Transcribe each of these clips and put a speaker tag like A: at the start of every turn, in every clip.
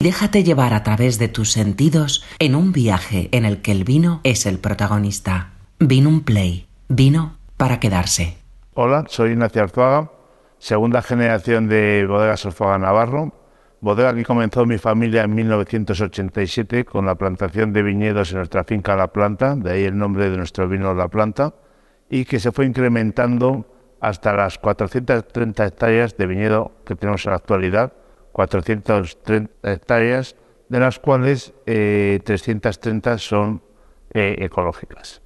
A: Déjate llevar a través de tus sentidos en un viaje en el que el vino es el protagonista. Vino un play. Vino para quedarse.
B: Hola, soy Ignacio Arzuaga, segunda generación de Bodegas Arzuaga Navarro. Bodega que comenzó mi familia en 1987 con la plantación de viñedos en nuestra finca La Planta, de ahí el nombre de nuestro vino La Planta, y que se fue incrementando hasta las 430 hectáreas de viñedo que tenemos en la actualidad, 430 hectáreas, de las cuales 330 eh, son eh, ecológicas.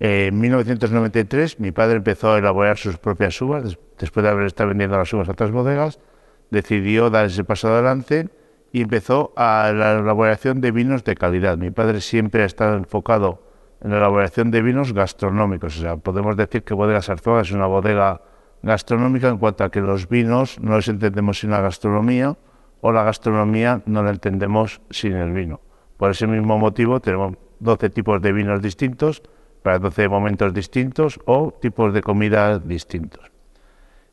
B: En 1993 mi padre empezó a elaborar sus propias uvas, después de haber estado vendiendo las uvas a otras bodegas, decidió dar ese paso adelante y empezó a la elaboración de vinos de calidad. Mi padre siempre ha estado enfocado en la elaboración de vinos gastronómicos. O sea, podemos decir que Bodegas Arzuaga es una bodega gastronómica en cuanto a que los vinos no los entendemos sin la gastronomía o la gastronomía no la entendemos sin el vino. Por ese mismo motivo tenemos 12 tipos de vinos distintos para 12 momentos distintos o tipos de comida distintos.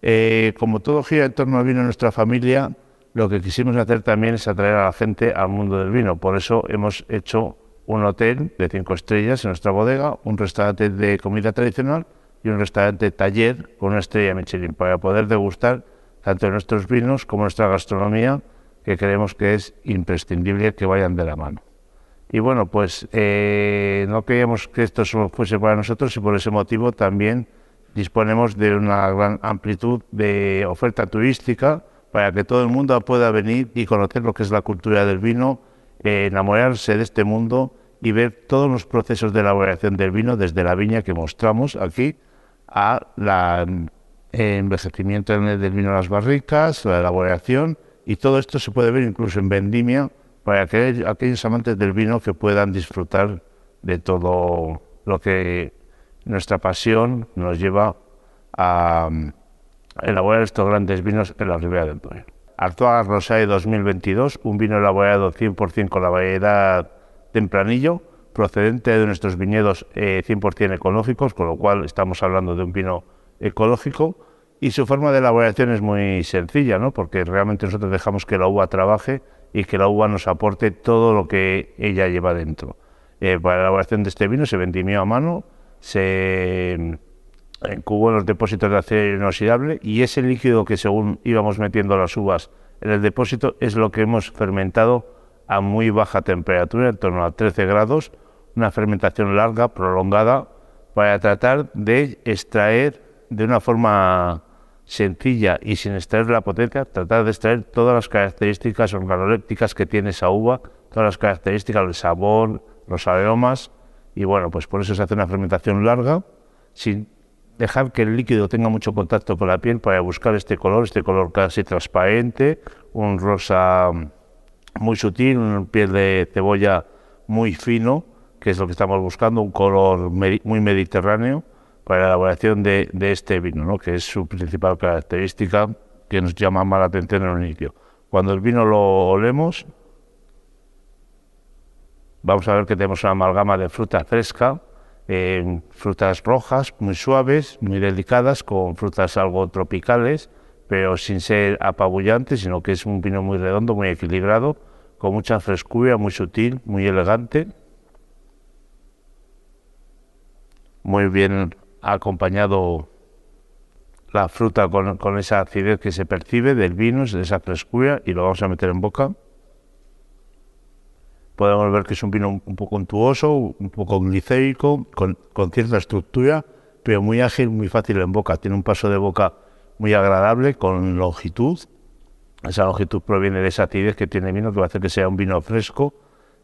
B: Eh, como todo gira en torno al vino en nuestra familia, lo que quisimos hacer también es atraer a la gente al mundo del vino. Por eso hemos hecho un hotel de cinco estrellas en nuestra bodega, un restaurante de comida tradicional y un restaurante taller con una estrella Michelin para poder degustar tanto nuestros vinos como nuestra gastronomía, que creemos que es imprescindible que vayan de la mano. Y bueno, pues eh, no queríamos que esto solo fuese para nosotros y por ese motivo también disponemos de una gran amplitud de oferta turística para que todo el mundo pueda venir y conocer lo que es la cultura del vino enamorarse de este mundo y ver todos los procesos de elaboración del vino desde la viña que mostramos aquí a la envejecimiento del vino en las barricas, la elaboración y todo esto se puede ver incluso en vendimia para aquellos amantes del vino que puedan disfrutar de todo lo que nuestra pasión nos lleva a elaborar estos grandes vinos en la Ribera del Duero. Artois Rosé 2022, un vino elaborado 100% con la variedad tempranillo, procedente de nuestros viñedos 100% eh, ecológicos, con lo cual estamos hablando de un vino ecológico. Y su forma de elaboración es muy sencilla, ¿no? porque realmente nosotros dejamos que la uva trabaje y que la uva nos aporte todo lo que ella lleva dentro. Eh, para la elaboración de este vino se vendimió a mano, se en cubo en los depósitos de acero inoxidable y ese líquido que según íbamos metiendo las uvas en el depósito es lo que hemos fermentado a muy baja temperatura, en torno a 13 grados, una fermentación larga, prolongada, para tratar de extraer de una forma sencilla y sin extraer la potencia, tratar de extraer todas las características organolépticas que tiene esa uva, todas las características, el sabor, los aromas, y bueno, pues por eso se hace una fermentación larga, sin dejar que el líquido tenga mucho contacto con la piel para buscar este color, este color casi transparente, un rosa muy sutil, una piel de cebolla muy fino, que es lo que estamos buscando, un color muy mediterráneo para la elaboración de, este vino, ¿no? que es su principal característica que nos llama más la atención en el inicio. Cuando el vino lo olemos, vamos a ver que tenemos una amalgama de fruta fresca, frutas rojas muy suaves, muy delicadas, con frutas algo tropicales, pero sin ser apabullantes, sino que es un vino muy redondo, muy equilibrado, con mucha frescura, muy sutil, muy elegante, muy bien acompañado la fruta con, con esa acidez que se percibe del vino, esa frescura, y lo vamos a meter en boca podemos ver que es un vino un poco untuoso, un poco glicérico, con, cierta estructura, pero muy ágil, muy fácil en boca. Tiene un paso de boca muy agradable, con longitud. Esa longitud proviene de esa acidez que tiene el vino, que va a hacer que sea un vino fresco.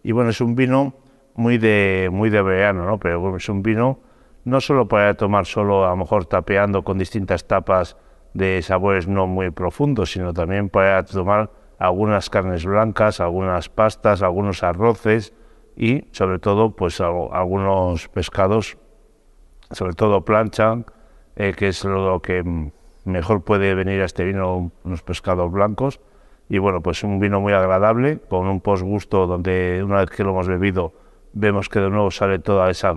B: Y bueno, es un vino muy de, muy de verano, ¿no? Pero es un vino no solo para tomar solo, a lo mejor tapeando con distintas tapas de sabores no muy profundos, sino también para tomar algunas carnes blancas, algunas pastas, algunos arroces y sobre todo pues algunos pescados, sobre todo plancha, eh, que es lo que mejor puede venir a este vino, unos pescados blancos. Y bueno, pues un vino muy agradable, con un postgusto donde una vez que lo hemos bebido vemos que de nuevo sale toda esa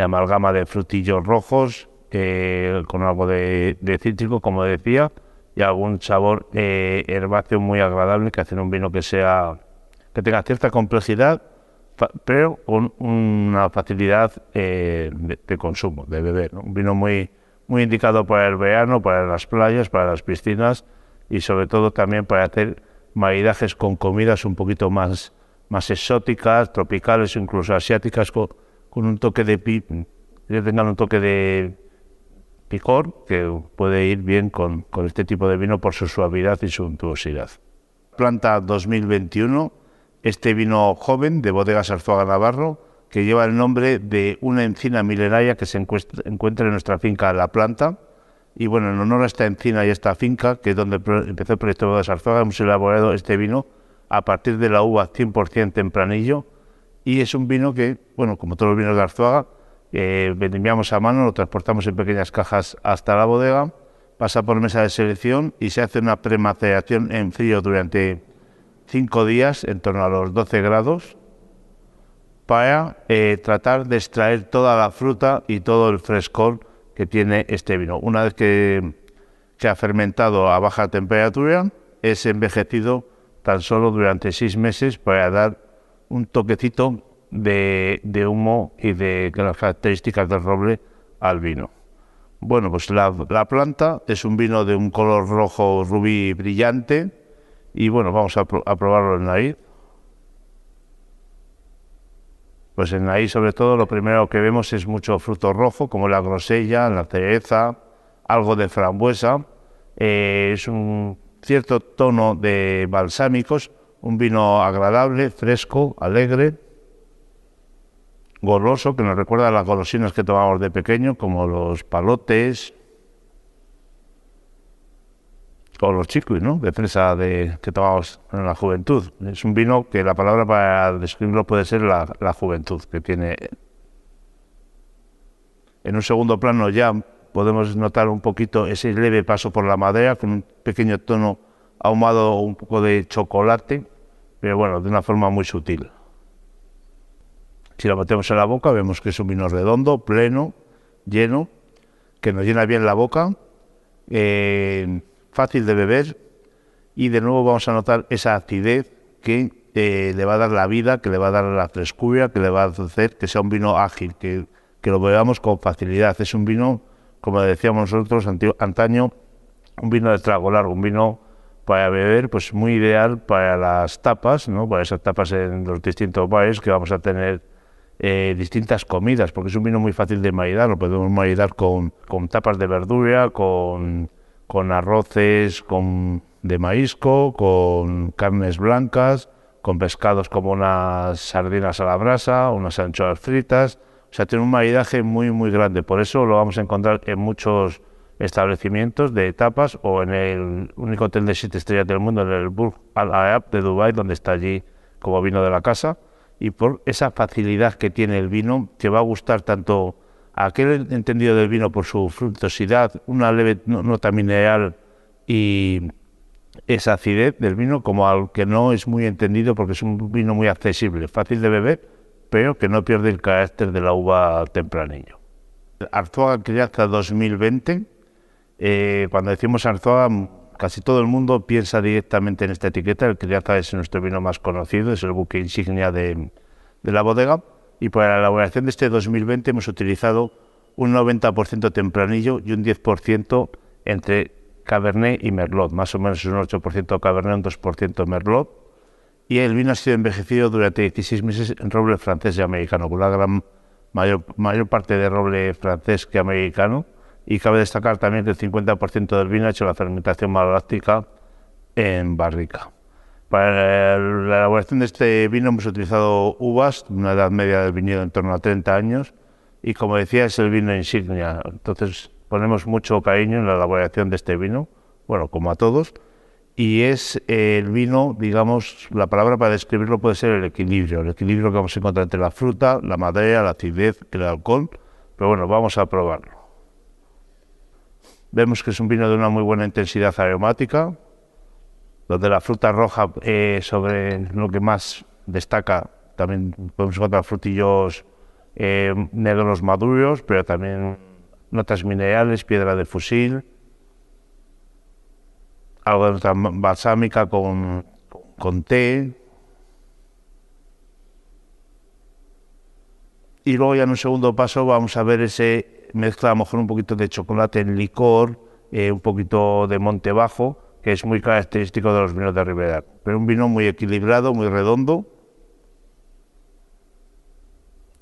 B: amalgama de frutillos rojos, con algo de cítrico, como decía, y algún sabor eh, herbáceo muy agradable que hace un vino que sea que tenga cierta complejidad, pero con una facilidad eh, de, consumo, de beber. Un vino muy, muy indicado para el verano, para las playas, para las piscinas y sobre todo también para hacer maridajes con comidas un poquito más, más exóticas, tropicales, incluso asiáticas, con, un toque de que tengan un toque de picor que puede ir bien con, con este tipo de vino por su suavidad y su untuosidad. Planta 2021 este vino joven de Bodegas Arzuaga Navarro, que lleva el nombre de una encina milenaria que se encuentra en nuestra finca La Planta. Y bueno, en honor a esta encina y esta finca, que es donde empezó el proyecto de Bodegas Arzuaga, hemos elaborado este vino a partir de la uva 100% tempranillo. Y es un vino que, bueno, como todos los vinos de Arzuaga, eh, a mano, lo transportamos en pequeñas cajas hasta la bodega, pasa por mesa de selección y se hace una premaceración en frío durante cinco días en torno a los 12 grados para eh, tratar de extraer toda la fruta y todo el frescor que tiene este vino. Una vez que se ha fermentado a baja temperatura, es envejecido tan solo durante seis meses para dar un toquecito de, humo y de características del roble al vino. Bueno, pues la, la planta es un vino de un color rojo rubí brillante, y bueno, vamos a, probarlo en nariz. Pues en ahí sobre todo lo primero que vemos es mucho fruto rojo, como la grosella, la cereza, algo de frambuesa. Eh, es un cierto tono de balsámicos, un vino agradable, fresco, alegre, goloso, que nos recuerda a las golosinas que tomamos de pequeño, como los palotes, o los chicos, ¿no? De fresa que tomamos en la juventud. Es un vino que la palabra para describirlo puede ser la, juventud que tiene. En un segundo plano ya podemos notar un poquito ese leve paso por la madera con un pequeño tono ahumado un poco de chocolate, pero bueno, de una forma muy sutil. Si lo metemos en la boca vemos que es un vino redondo, pleno, lleno, que nos llena bien la boca. Eh, fácil de beber y de nuevo vamos a notar esa acidez que eh, le va a dar la vida, que le va a dar la frescura, que le va a hacer que sea un vino ágil, que, que lo bebamos con facilidad. Es un vino, como decíamos nosotros antaño, un vino de trago largo, un vino para beber, pues muy ideal para las tapas, ¿no? para esas tapas en los distintos bares que vamos a tener eh, distintas comidas, porque es un vino muy fácil de maridar, lo podemos maridar con, con tapas de verdura, con con arroces con, de maízco, con carnes blancas, con pescados como unas sardinas a la brasa, unas anchoas fritas. O sea, tiene un maridaje muy, muy grande. Por eso lo vamos a encontrar en muchos establecimientos de tapas o en el único hotel de siete estrellas del mundo, en el Burj Al Arab de Dubai, donde está allí como vino de la casa. Y por esa facilidad que tiene el vino, te va a gustar tanto aquel entendido del vino por su fructosidad, una leve nota mineral y esa acidez del vino, como al que no es muy entendido porque es un vino muy accesible, fácil de beber, pero que no pierde el carácter de la uva tempranillo. Arzuaga Crianza 2020, eh, cuando decimos Arzuaga, casi todo el mundo piensa directamente en esta etiqueta. El Crianza es nuestro vino más conocido, es el buque insignia de la bodega y para la elaboración de este 2020 hemos utilizado un 90% tempranillo y un 10% entre Cabernet y Merlot, más o menos un 8% Cabernet, un 2% Merlot. Y el vino ha sido envejecido durante 16 meses en roble francés y americano, con la gran mayor, mayor parte de roble francés que americano. Y cabe destacar también que el 50% del vino ha hecho la fermentación maloláctica en barrica. Para la elaboración de este vino hemos utilizado uvas, una edad media del viñedo en torno a 30 años, y como decía es el vino insignia. Entonces ponemos mucho cariño en la elaboración de este vino, bueno, como a todos, y es el vino, digamos, la palabra para describirlo puede ser el equilibrio, el equilibrio que vamos a encontrar entre la fruta, la madera, la acidez el alcohol, pero bueno, vamos a probarlo. Vemos que es un vino de una muy buena intensidad aromática, donde la fruta roja eh, sobre lo que más destaca, también podemos encontrar frutillos eh, negros maduros, pero también notas minerales, piedra de fusil, algo de nota balsámica con, con té, y luego ya en un segundo paso vamos a ver ese mezcla a lo mejor un poquito de chocolate en licor, eh, un poquito de monte bajo, que es muy característico de los vinos de Ribera. Pero un vino muy equilibrado, muy redondo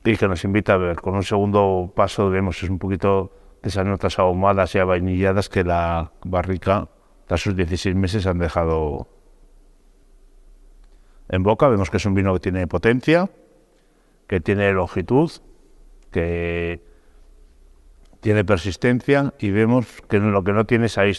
B: y que nos invita a ver. Con un segundo paso vemos es un poquito de esas notas ahumadas y avainilladas que la barrica, tras sus 16 meses, han dejado en boca. Vemos que es un vino que tiene potencia, que tiene longitud, que tiene persistencia y vemos que lo que no tiene es ahí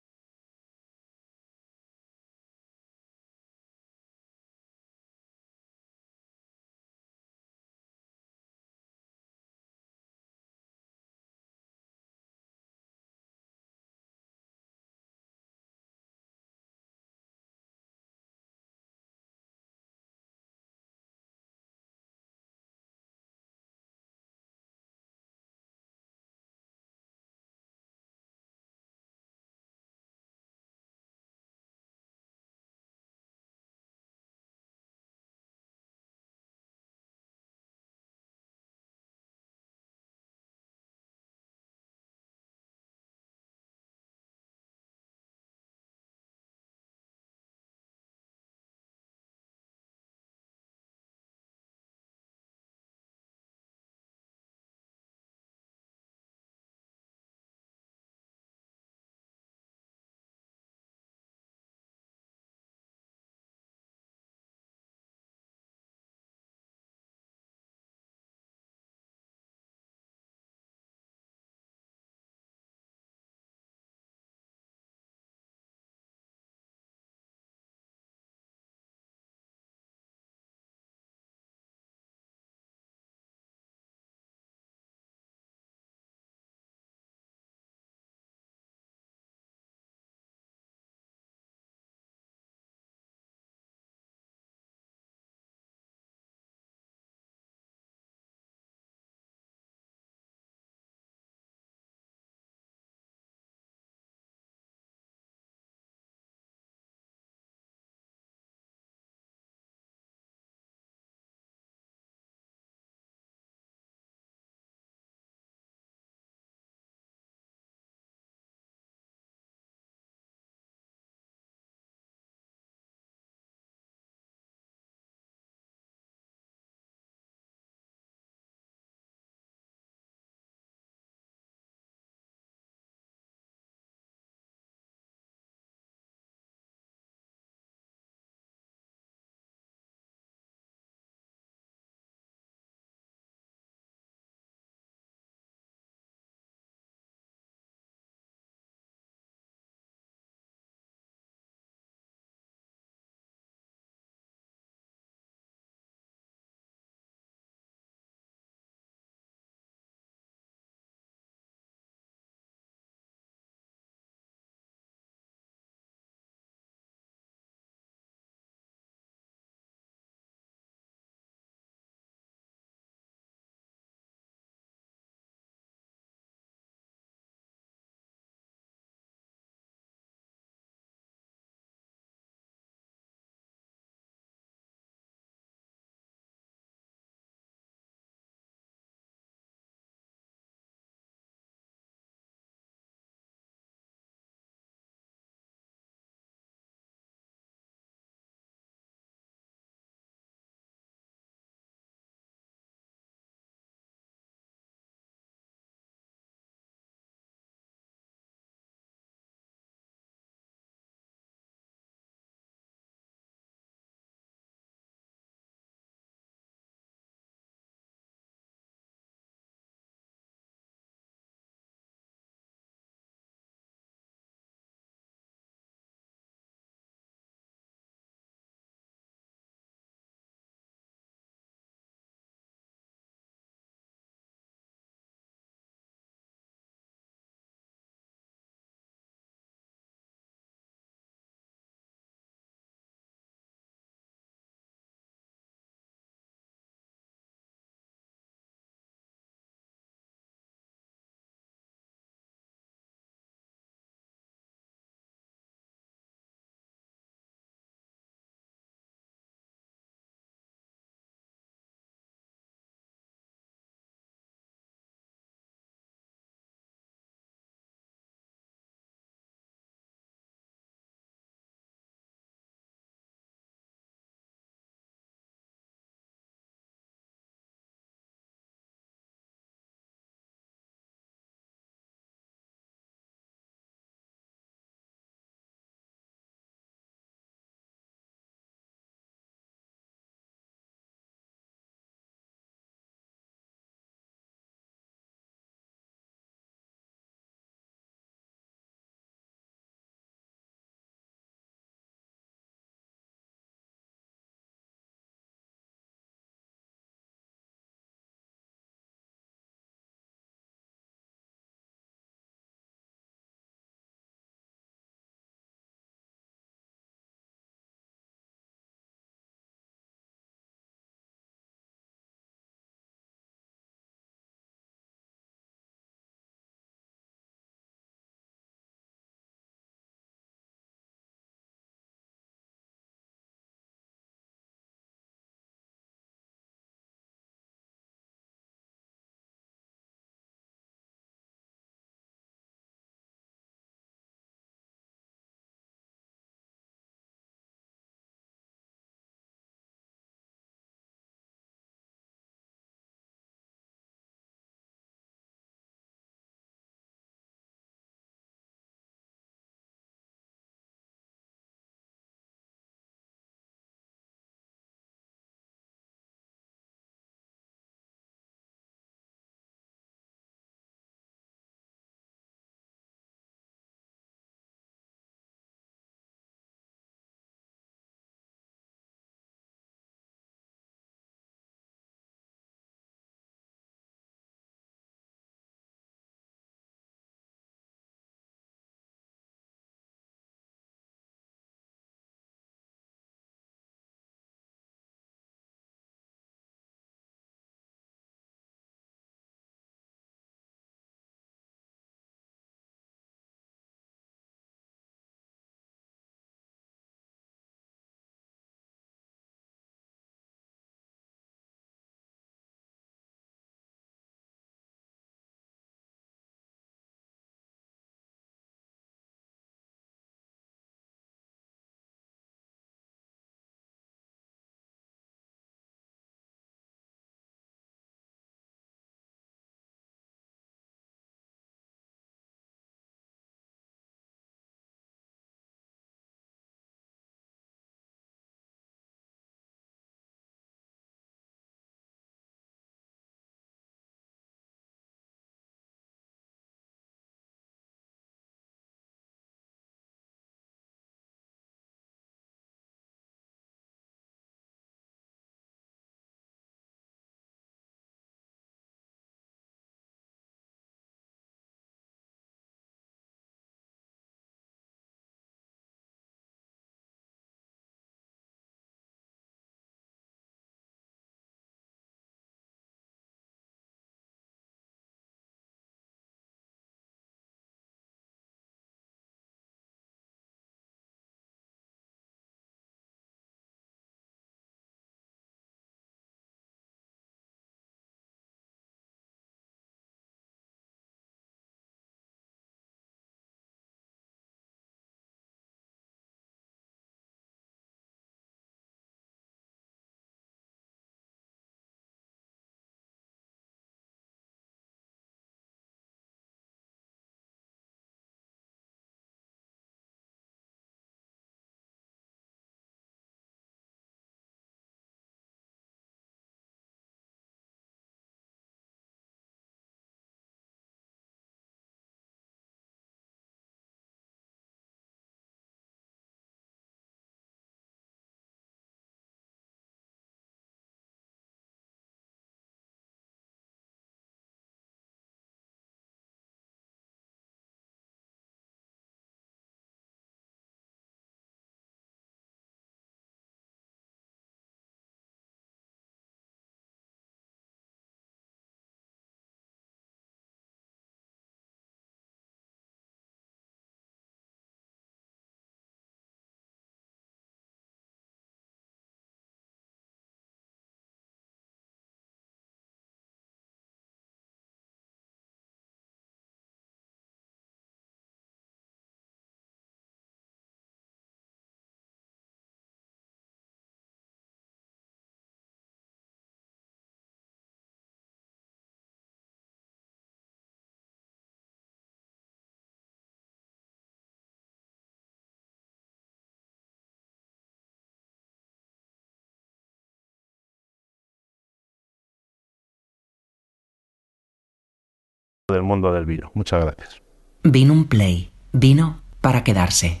B: del mundo del vino. Muchas gracias.
A: Vino un play. Vino para quedarse.